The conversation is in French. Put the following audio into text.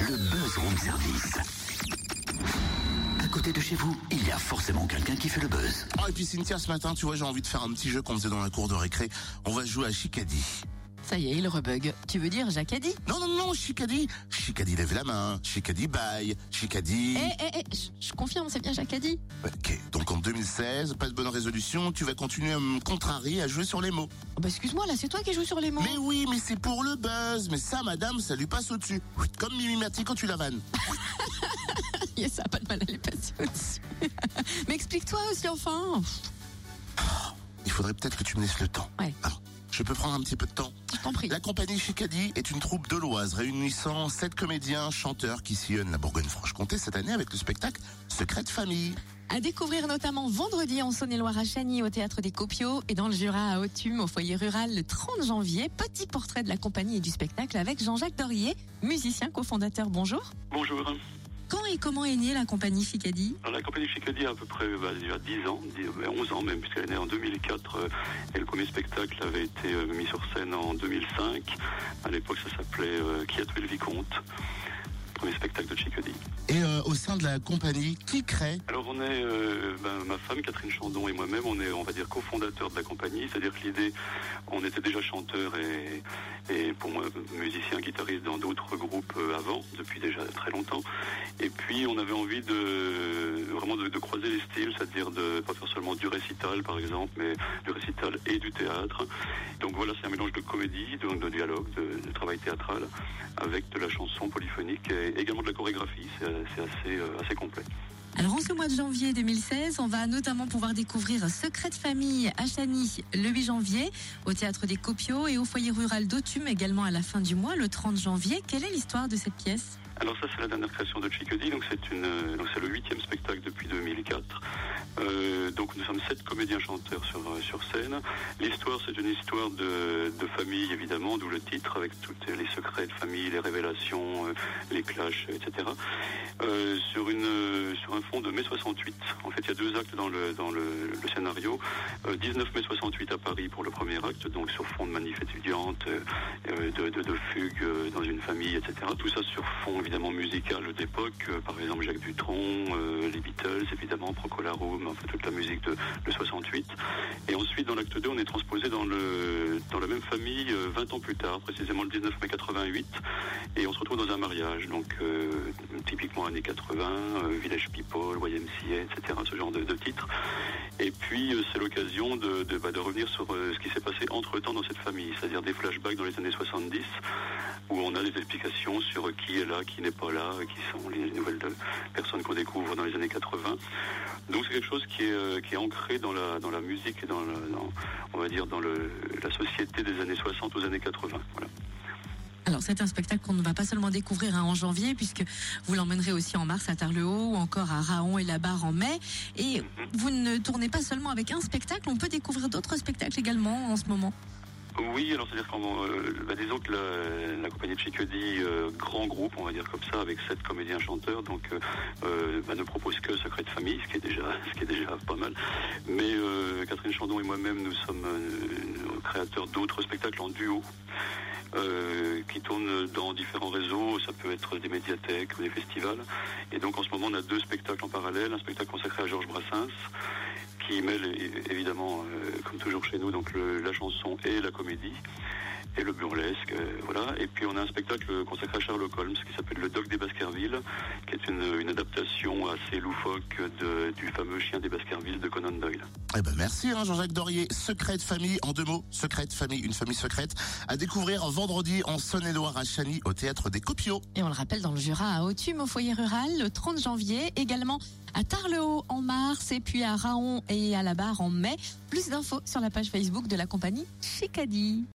le buzz room service. À côté de chez vous, il y a forcément quelqu'un qui fait le buzz. Oh, et puis Cynthia, ce matin, tu vois, j'ai envie de faire un petit jeu qu'on faisait dans la cour de récré. On va jouer à Chicadi. Ça y est, il rebug. Tu veux dire dit Non, non, non, Chicadi. Chicadi lève la main. Chicadi baille. Chicadi... Eh, eh, eh, je- confirme, c'est bien a dit. Ok, donc en 2016, pas de bonne résolution, tu vas continuer à me contrarier, à jouer sur les mots. Oh, bah excuse-moi, là c'est toi qui joues sur les mots. Mais oui, mais c'est pour le buzz. Mais ça, madame, ça lui passe au-dessus. Comme Mimi Mati quand tu la vannes. Yes, ça a pas de mal à les passer au-dessus. Mais explique-toi aussi enfin. Il faudrait peut-être que tu me laisses le temps. Ouais. Alors, je peux prendre un petit peu de temps Je t'en prie. La compagnie Chicadi est une troupe de l'Oise réunissant sept comédiens, chanteurs qui sillonnent la Bourgogne-Franche-Comté cette année avec le spectacle Secret de famille. À découvrir notamment vendredi en Saône-et-Loire à Chagny au théâtre des Copiaux et dans le Jura à Authume au foyer rural le 30 janvier. Petit portrait de la compagnie et du spectacle avec Jean-Jacques Dorier, musicien cofondateur. Bonjour. Bonjour. Quand et comment est née la compagnie Alors, la compagnie Chicadi a à peu près bah, il y a 10 ans, 10, euh, 11 ans même, puisqu'elle est née en 2004 euh, et le premier spectacle avait été euh, mis sur scène en 2005. À l'époque, ça s'appelait euh, Qui a tué le vicomte Premier spectacle de Chicadi. Et euh, au sein de la compagnie, qui crée Alors on est, euh, ben, ma femme Catherine Chandon et moi-même, on est, on va dire, cofondateurs de la compagnie. C'est-à-dire que l'idée, on était déjà chanteurs et, et pour moi musicien, guitariste dans d'autres groupes euh, avant, depuis déjà très longtemps. Et puis on avait envie de vraiment de, de croiser les styles, c'est-à-dire de pas faire seulement du récital par exemple, mais du récital et du théâtre. Donc voilà, c'est un mélange de comédie, de, de dialogue, de, de travail théâtral, avec de la chanson polyphonique et également de la chorégraphie. C'est assez, euh, assez complet. Alors en ce mois de janvier 2016, on va notamment pouvoir découvrir Secret de famille à Chagny le 8 janvier, au théâtre des Copiaux et au foyer rural d'Authume également à la fin du mois, le 30 janvier. Quelle est l'histoire de cette pièce? Alors ça c'est la dernière création de Chicody, donc c'est une c'est le huitième spectacle depuis 2004. Nous sommes sept comédiens chanteurs sur euh, sur scène. L'histoire c'est une histoire de, famille évidemment, d'où le titre avec tous les secrets de famille, les révélations, euh, les clashs, etc. Euh, sur un fond de mai 68. En fait il y a deux actes dans le dans le scénario. Euh, 19 mai 68 à Paris pour le premier acte, donc sur fond de manif étudiante, euh, euh, de, de, de fugue dans une famille, etc. Tout ça sur fond évidemment musical d'époque, par exemple Jacques Dutronc, les Beatles, évidemment Procolarum, enfin toute la musique de, de 68. Et ensuite dans l'acte 2, on est transposé dans le dans la même famille euh, 20 ans plus tard, précisément le 19 mai 88, et on se retrouve dans un mariage, donc années 80, euh, Village People, YMCA, etc. Ce genre de, titres. Et puis euh, c'est l'occasion de, de, bah, revenir sur euh, ce qui s'est passé entre temps dans cette famille, c'est-à-dire des flashbacks dans les années 70 où on a des explications sur qui est là, qui n'est pas là, qui sont les nouvelles personnes qu'on découvre dans les années 80. Donc c'est quelque chose qui est, qui est ancré dans la, la musique et dans, dans, on va dire dans le, la société des années 60 aux années 80. Voilà. Alors c'est un spectacle qu'on ne va pas seulement découvrir hein, en janvier puisque vous l'emmènerez aussi en mars à Tarbes-le-Haut ou encore à Raon et la Barre en mai. Et vous ne tournez pas seulement avec un spectacle, on peut découvrir d'autres spectacles également en ce moment. Oui, alors c'est-à-dire qu'en euh, bah, disons que la, compagnie de Chicody, euh, grand groupe, on va dire comme ça, avec sept comédiens chanteurs, donc euh, euh, bah, ne propose que Secret de famille, ce qui est déjà, ce qui est déjà pas mal. Mais Catherine Chandon et moi-même, nous sommes créateurs d'autres spectacles en duo. Euh, qui tournent dans différents réseaux, ça peut être des médiathèques ou des festivals. Et donc en ce moment, on a deux spectacles en parallèle, un spectacle consacré à Georges Brassens, qui mêle évidemment, euh, comme toujours chez nous, donc le- la chanson et la comédie et le burlesque, euh, voilà. Et puis on a un spectacle consacré à Sherlock Holmes qui s'appelle Le Dog des Baskerville, qui est une, une adaptation assez loufoque de- du fameux chien des Baskerville de Conan Doyle. Eh ben merci hein, Jean-Jacques Dorier. Secret de famille, en deux mots, secret de famille, une famille secrète, à découvrir vendredi en Saône-et-Loire à Chagny au théâtre des Copiaux. Et on le rappelle dans le Jura à Authume au foyer rural le 30 janvier, également à Tarbes-le-Haut en mars et puis à Raon et à la Barre en mai. Plus d'infos sur la page Facebook de la compagnie Chicadi.